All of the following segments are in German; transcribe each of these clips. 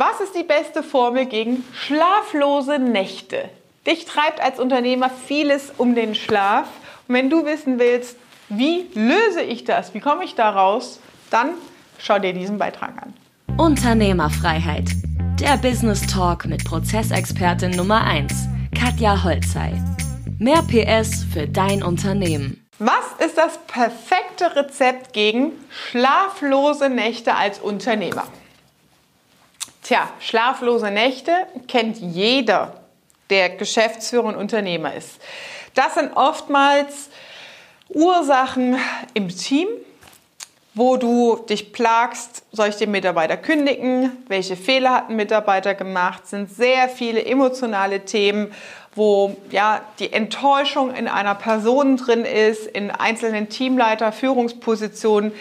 Was ist die beste Formel gegen schlaflose Nächte? Dich treibt als Unternehmer vieles um den Schlaf. Und wenn du wissen willst, wie löse ich das, wie komme ich da raus, dann schau dir diesen Beitrag an. Unternehmerfreiheit. Der Business Talk mit Prozessexpertin Nummer 1, Katja Holzei. Mehr PS für dein Unternehmen. Was ist das perfekte Rezept gegen schlaflose Nächte als Unternehmer? Tja, schlaflose Nächte kennt jeder, der Geschäftsführer und Unternehmer ist. Das sind oftmals Ursachen im Team, wo du dich plagst, soll ich den Mitarbeiter kündigen? Welche Fehler hat ein Mitarbeiter gemacht? Sind sehr viele emotionale Themen, wo ja die Enttäuschung in einer Person drin ist, in einzelnen Teamleiter, Führungspositionen,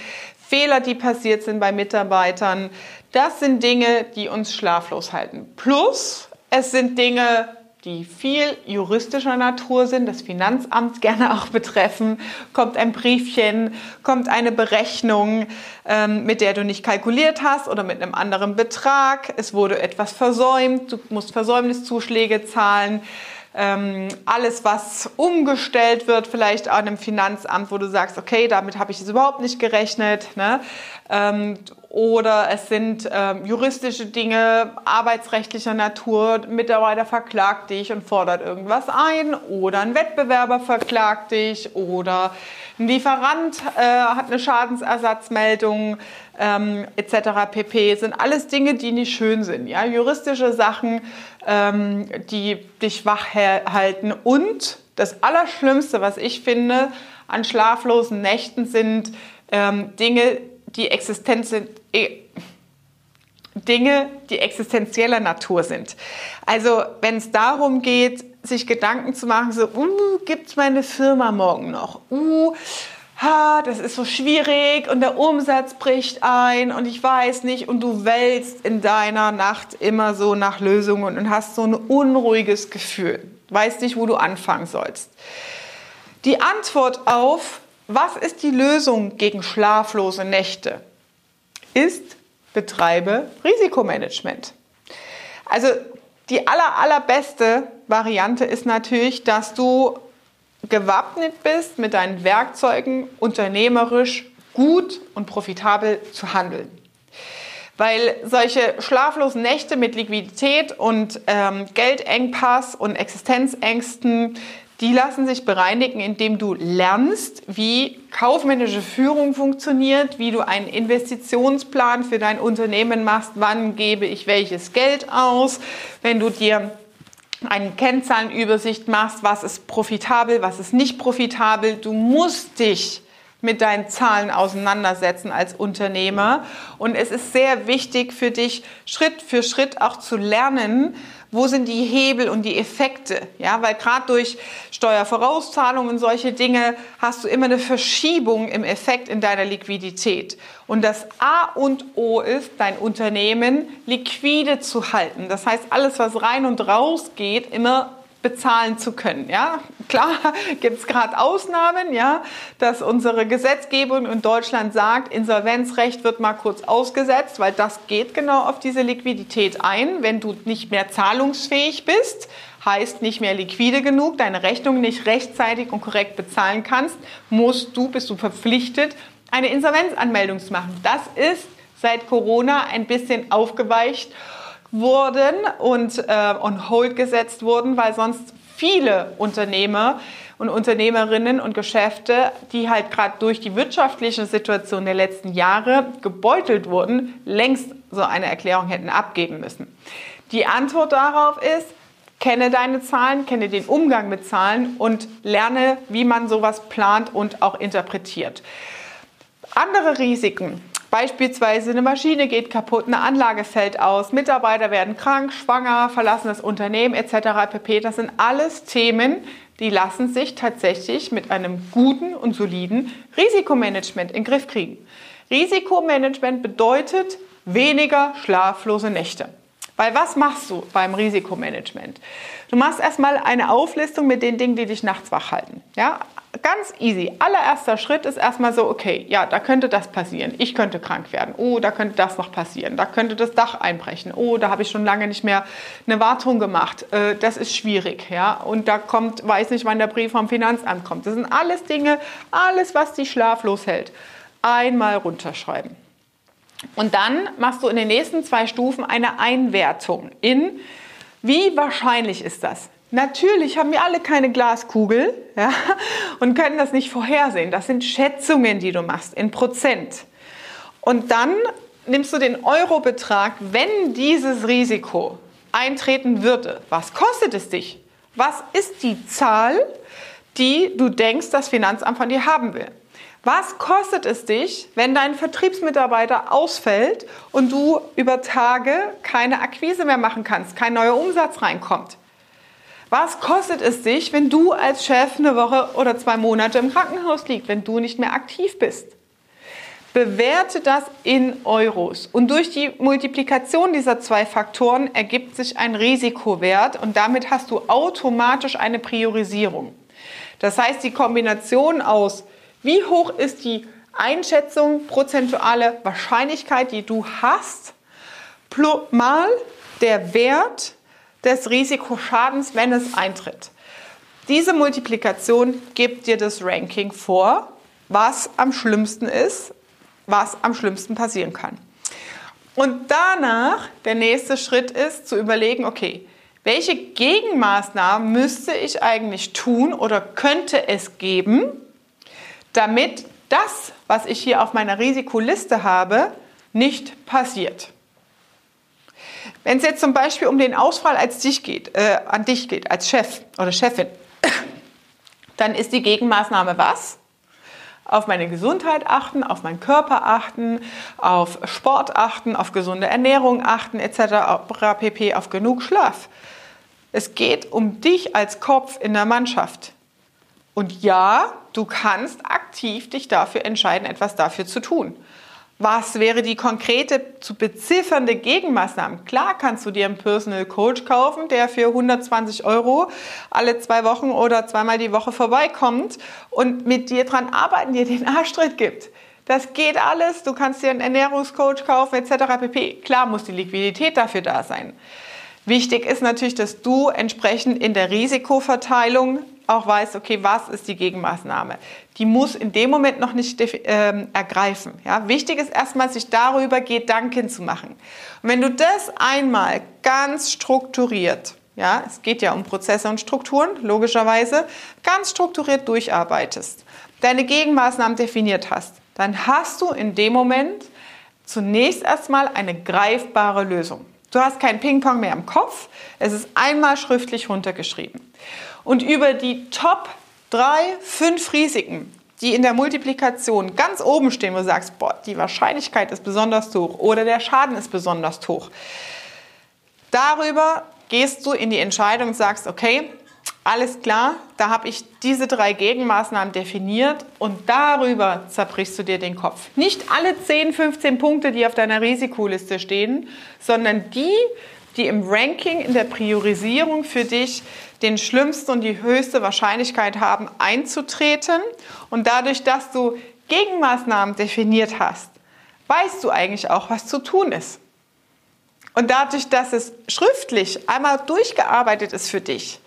Fehler, die passiert sind bei Mitarbeitern. Das sind Dinge, die uns schlaflos halten. Plus, es sind Dinge, die viel juristischer Natur sind, das Finanzamt gerne auch betreffen, kommt ein Briefchen, kommt eine Berechnung, ähm, mit der du nicht kalkuliert hast oder mit einem anderen Betrag, es wurde etwas versäumt, du musst Versäumniszuschläge zahlen. Ähm, alles, was umgestellt wird, vielleicht an einem Finanzamt, wo du sagst, okay, damit habe ich jetzt überhaupt nicht gerechnet. Ne? Ähm, oder es sind ähm, juristische Dinge arbeitsrechtlicher Natur, Mitarbeiter verklagt dich und fordert irgendwas ein oder ein Wettbewerber verklagt dich oder ein Lieferant äh, hat eine Schadensersatzmeldung ähm, etc. pp. sind alles Dinge, die nicht schön sind. Ja? Juristische Sachen, ähm, die dich wach halten und das Allerschlimmste, was ich finde an schlaflosen Nächten sind ähm, Dinge, die Existenz sind, äh, Dinge, die existenzieller Natur sind. Also wenn es darum geht, sich Gedanken zu machen, so, uh, gibt es meine Firma morgen noch? Uh, ha, das ist so schwierig und der Umsatz bricht ein und ich weiß nicht und du wälzt in deiner Nacht immer so nach Lösungen und hast so ein unruhiges Gefühl, weißt nicht, wo du anfangen sollst. Die Antwort auf was ist die Lösung gegen schlaflose Nächte? Ist betreibe Risikomanagement. Also die aller, allerbeste Variante ist natürlich, dass du gewappnet bist, mit deinen Werkzeugen unternehmerisch gut und profitabel zu handeln. Weil solche schlaflosen Nächte mit Liquidität und ähm, Geldengpass und Existenzängsten, die lassen sich bereinigen, indem du lernst, wie kaufmännische Führung funktioniert, wie du einen Investitionsplan für dein Unternehmen machst, wann gebe ich welches Geld aus, wenn du dir eine Kennzahlenübersicht machst, was ist profitabel, was ist nicht profitabel. Du musst dich mit deinen Zahlen auseinandersetzen als Unternehmer. Und es ist sehr wichtig für dich, Schritt für Schritt auch zu lernen, wo sind die Hebel und die Effekte? Ja, weil gerade durch Steuervorauszahlungen und solche Dinge hast du immer eine Verschiebung im Effekt in deiner Liquidität. Und das A und O ist, dein Unternehmen liquide zu halten. Das heißt, alles, was rein und raus geht, immer bezahlen zu können. Ja, klar gibt es gerade Ausnahmen, ja, dass unsere Gesetzgebung in Deutschland sagt, Insolvenzrecht wird mal kurz ausgesetzt, weil das geht genau auf diese Liquidität ein. Wenn du nicht mehr zahlungsfähig bist, heißt nicht mehr liquide genug, deine Rechnung nicht rechtzeitig und korrekt bezahlen kannst, musst du, bist du verpflichtet, eine Insolvenzanmeldung zu machen. Das ist seit Corona ein bisschen aufgeweicht wurden und äh, on hold gesetzt wurden, weil sonst viele Unternehmer und Unternehmerinnen und Geschäfte, die halt gerade durch die wirtschaftliche Situation der letzten Jahre gebeutelt wurden, längst so eine Erklärung hätten abgeben müssen. Die Antwort darauf ist, kenne deine Zahlen, kenne den Umgang mit Zahlen und lerne, wie man sowas plant und auch interpretiert. Andere Risiken Beispielsweise eine Maschine geht kaputt, eine Anlage fällt aus, Mitarbeiter werden krank, schwanger, verlassen das Unternehmen etc. pp. Das sind alles Themen, die lassen sich tatsächlich mit einem guten und soliden Risikomanagement in den Griff kriegen. Risikomanagement bedeutet weniger schlaflose Nächte. Weil was machst du beim Risikomanagement? Du machst erstmal eine Auflistung mit den Dingen, die dich nachts wach halten. Ja? Ganz easy. Allererster Schritt ist erstmal so, okay, ja, da könnte das passieren. Ich könnte krank werden. Oh, da könnte das noch passieren. Da könnte das Dach einbrechen. Oh, da habe ich schon lange nicht mehr eine Wartung gemacht. Äh, das ist schwierig, ja. Und da kommt, weiß nicht, wann der Brief vom Finanzamt kommt. Das sind alles Dinge, alles, was dich schlaflos hält. Einmal runterschreiben. Und dann machst du in den nächsten zwei Stufen eine Einwertung in, wie wahrscheinlich ist das? Natürlich haben wir alle keine Glaskugel ja, und können das nicht vorhersehen. Das sind Schätzungen, die du machst in Prozent. Und dann nimmst du den Eurobetrag, wenn dieses Risiko eintreten würde. Was kostet es dich? Was ist die Zahl, die du denkst, das Finanzamt von dir haben will? Was kostet es dich, wenn dein Vertriebsmitarbeiter ausfällt und du über Tage keine Akquise mehr machen kannst, kein neuer Umsatz reinkommt? Was kostet es dich, wenn du als Chef eine Woche oder zwei Monate im Krankenhaus liegst, wenn du nicht mehr aktiv bist? Bewerte das in Euros. Und durch die Multiplikation dieser zwei Faktoren ergibt sich ein Risikowert und damit hast du automatisch eine Priorisierung. Das heißt, die Kombination aus, wie hoch ist die Einschätzung, prozentuale Wahrscheinlichkeit, die du hast, mal der Wert des Risikoschadens, wenn es eintritt. Diese Multiplikation gibt dir das Ranking vor, was am schlimmsten ist, was am schlimmsten passieren kann. Und danach, der nächste Schritt ist zu überlegen, okay, welche Gegenmaßnahmen müsste ich eigentlich tun oder könnte es geben, damit das, was ich hier auf meiner Risikoliste habe, nicht passiert. Wenn es jetzt zum Beispiel um den Ausfall als dich geht, äh, an dich geht, als Chef oder Chefin, dann ist die Gegenmaßnahme was? Auf meine Gesundheit achten, auf meinen Körper achten, auf Sport achten, auf gesunde Ernährung achten, etc. pp. auf genug Schlaf. Es geht um dich als Kopf in der Mannschaft. Und ja, du kannst aktiv dich dafür entscheiden, etwas dafür zu tun. Was wäre die konkrete zu beziffernde Gegenmaßnahmen? Klar kannst du dir einen Personal Coach kaufen, der für 120 Euro alle zwei Wochen oder zweimal die Woche vorbeikommt und mit dir dran arbeiten, dir den Arschtritt gibt. Das geht alles. Du kannst dir einen Ernährungscoach kaufen etc. pp. Klar muss die Liquidität dafür da sein. Wichtig ist natürlich, dass du entsprechend in der Risikoverteilung auch weißt, okay, was ist die Gegenmaßnahme? Die muss in dem Moment noch nicht ähm, ergreifen. Ja? Wichtig ist erstmal, sich darüber Gedanken zu machen. Und wenn du das einmal ganz strukturiert, ja, es geht ja um Prozesse und Strukturen, logischerweise, ganz strukturiert durcharbeitest, deine Gegenmaßnahmen definiert hast, dann hast du in dem Moment zunächst erstmal eine greifbare Lösung. Du hast kein Ping-Pong mehr im Kopf, es ist einmal schriftlich runtergeschrieben und über die Top 3, 5 Risiken, die in der Multiplikation ganz oben stehen, wo du sagst, boah, die Wahrscheinlichkeit ist besonders hoch oder der Schaden ist besonders hoch. Darüber gehst du in die Entscheidung und sagst, okay, alles klar, da habe ich diese drei Gegenmaßnahmen definiert und darüber zerbrichst du dir den Kopf. Nicht alle 10, 15 Punkte, die auf deiner Risikoliste stehen, sondern die, die im Ranking, in der Priorisierung für dich den schlimmsten und die höchste Wahrscheinlichkeit haben, einzutreten. Und dadurch, dass du Gegenmaßnahmen definiert hast, weißt du eigentlich auch, was zu tun ist. Und dadurch, dass es schriftlich einmal durchgearbeitet ist für dich,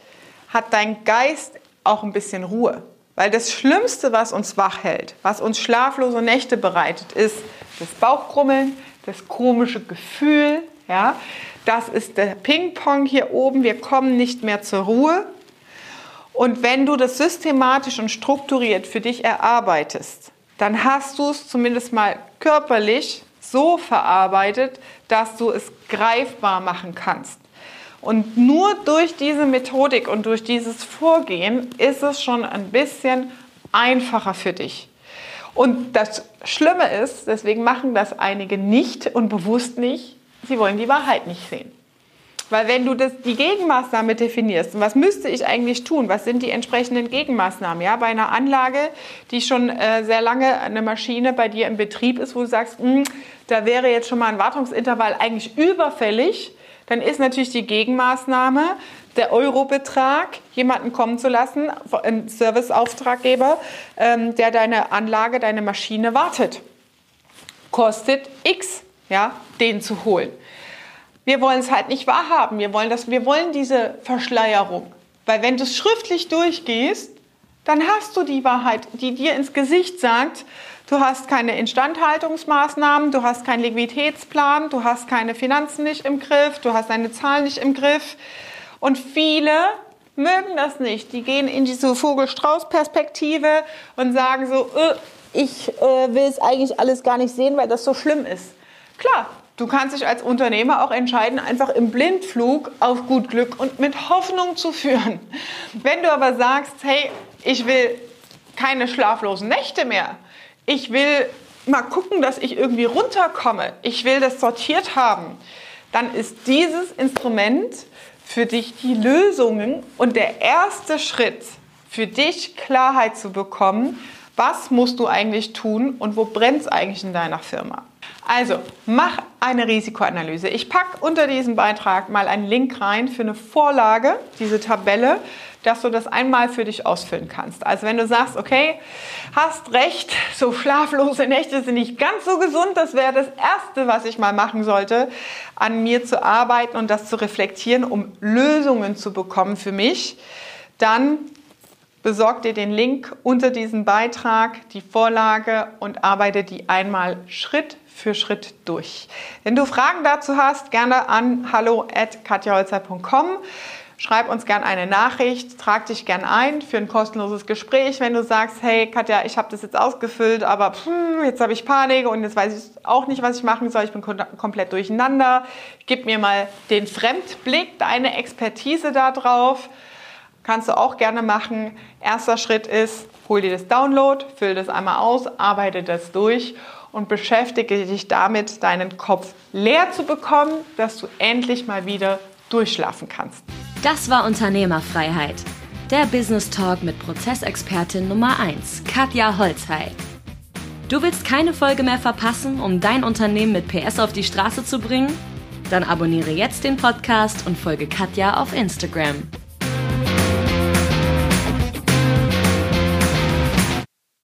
hat dein Geist auch ein bisschen Ruhe. Weil das Schlimmste, was uns wach hält, was uns schlaflose Nächte bereitet, ist das Bauchkrummeln, das komische Gefühl, ja, das ist der Ping-Pong hier oben. Wir kommen nicht mehr zur Ruhe. Und wenn du das systematisch und strukturiert für dich erarbeitest, dann hast du es zumindest mal körperlich so verarbeitet, dass du es greifbar machen kannst. Und nur durch diese Methodik und durch dieses Vorgehen ist es schon ein bisschen einfacher für dich. Und das Schlimme ist, deswegen machen das einige nicht und bewusst nicht, sie wollen die Wahrheit nicht sehen. Weil wenn du das, die Gegenmaßnahme definierst, was müsste ich eigentlich tun? Was sind die entsprechenden Gegenmaßnahmen? Ja, bei einer Anlage, die schon äh, sehr lange eine Maschine bei dir im Betrieb ist, wo du sagst, mh, hm, da wäre jetzt schon mal ein Wartungsintervall eigentlich überfällig, dann ist natürlich die Gegenmaßnahme, der Eurobetrag, jemanden kommen zu lassen, ein Serviceauftraggeber, ähm, der deine Anlage, deine Maschine wartet. Kostet X, ja, den zu holen. Wir wollen es halt nicht wahrhaben. Wir wollen, das, wir wollen diese Verschleierung. Weil wenn du es schriftlich durchgehst, dann hast du die Wahrheit, die dir ins Gesicht sagt, du hast keine Instandhaltungsmaßnahmen, du hast keinen Liquiditätsplan, du hast keine Finanzen nicht im Griff, du hast deine Zahlen nicht im Griff. Und viele mögen das nicht. Die gehen in diese Vogel-Strauß-Perspektive und sagen so, äh, ich äh, will es eigentlich alles gar nicht sehen, weil das so schlimm ist. Klar, du kannst dich als Unternehmer auch entscheiden, einfach im Blindflug auf gut Glück und mit Hoffnung zu führen. Wenn du aber sagst, hey, ich will keine schlaflosen Nächte mehr, ich will mal gucken, dass ich irgendwie runterkomme, ich will das sortiert haben, dann ist dieses Instrument für dich die Lösungen und der erste Schritt für dich Klarheit zu bekommen, was musst du eigentlich tun und wo brennt es eigentlich in deiner Firma. Also, mach eine Risikoanalyse. Ich packe unter diesem Beitrag mal einen Link rein für eine Vorlage, diese Tabelle, dass du das einmal für dich ausfüllen kannst. Also wenn du sagst, okay, hast recht, so schlaflose Nächte sind nicht ganz so gesund, das wäre das Erste, was ich mal machen sollte, an mir zu arbeiten und das zu reflektieren, um Lösungen zu bekommen für mich, dann besorg dir den Link unter diesem Beitrag, die Vorlage und arbeite die einmal Schritt für Schritt durch. Wenn du Fragen dazu hast, gerne an hallo@katjaholzer.com. Schreib uns gerne eine Nachricht, trag dich gerne ein für ein kostenloses Gespräch, wenn du sagst, hey Katja, ich habe das jetzt ausgefüllt, aber pff, jetzt habe ich Panik und jetzt weiß ich auch nicht, was ich machen soll, ich bin komplett durcheinander. Gib mir mal den Fremdblick, deine Expertise da drauf. Kannst du auch gerne machen. Erster Schritt ist, hol dir das Download, füll das einmal aus, arbeite das durch und beschäftige dich damit, deinen Kopf leer zu bekommen, dass du endlich mal wieder durchschlafen kannst. Das war Unternehmerfreiheit. Der Business Talk mit Prozessexpertin Nummer 1, Katja Holzhey. Du willst keine Folge mehr verpassen, um dein Unternehmen mit PS auf die Straße zu bringen? Dann abonniere jetzt den Podcast und folge Katja auf Instagram.